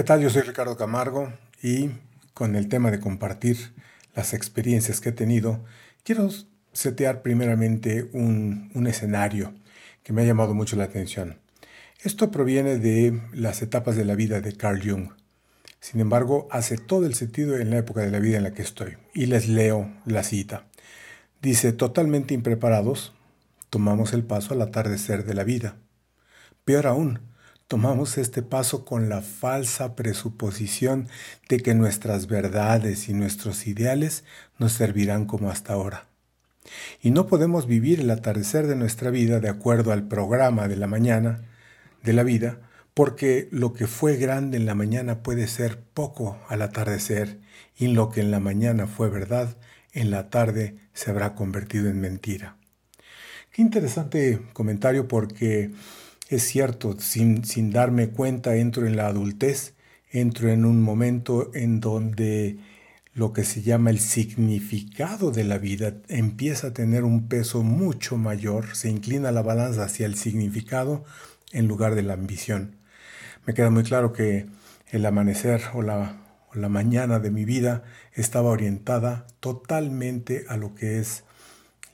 ¿Qué tal? Yo soy Ricardo Camargo y con el tema de compartir las experiencias que he tenido, quiero setear primeramente un, un, escenario que me ha llamado mucho la atención. Esto proviene de las etapas de la vida de Carl Jung. Sin embargo, hace todo el sentido en la época de la vida en la que estoy. Y les leo la cita. Dice, totalmente impreparados, tomamos el paso al atardecer de la vida. Peor aún, tomamos este paso con la falsa presuposición de que nuestras verdades y nuestros ideales nos servirán como hasta ahora. Y no podemos vivir el atardecer de nuestra vida de acuerdo al programa de la mañana de la vida, porque lo que fue grande en la mañana puede ser poco al atardecer, y lo que en la mañana fue verdad, en la tarde se habrá convertido en mentira. Qué interesante comentario porque es cierto, sin, sin darme cuenta entro en la adultez, entro en un momento en donde lo que se llama el significado de la vida empieza a tener un peso mucho mayor, se inclina la balanza hacia el significado en lugar de la ambición. Me queda muy claro que el amanecer o la, o la mañana de mi vida estaba orientada totalmente a lo que es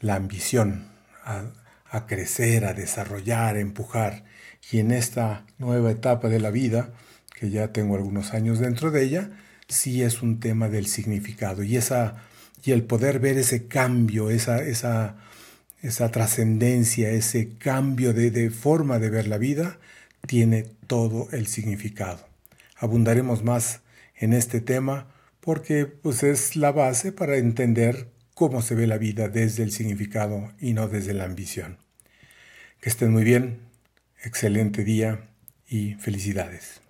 la ambición, a, a crecer, a desarrollar, a empujar. Y en esta nueva etapa de la vida, que ya tengo algunos años dentro de ella, sí es un tema del significado y, esa, y el poder ver ese cambio, esa, esa, esa trascendencia, ese cambio de, de forma de ver la vida, tiene todo el significado. Abundaremos más en este tema porque pues, es la base para entender cómo se ve la vida desde el significado y no desde la ambición. Que estén muy bien, excelente día y felicidades.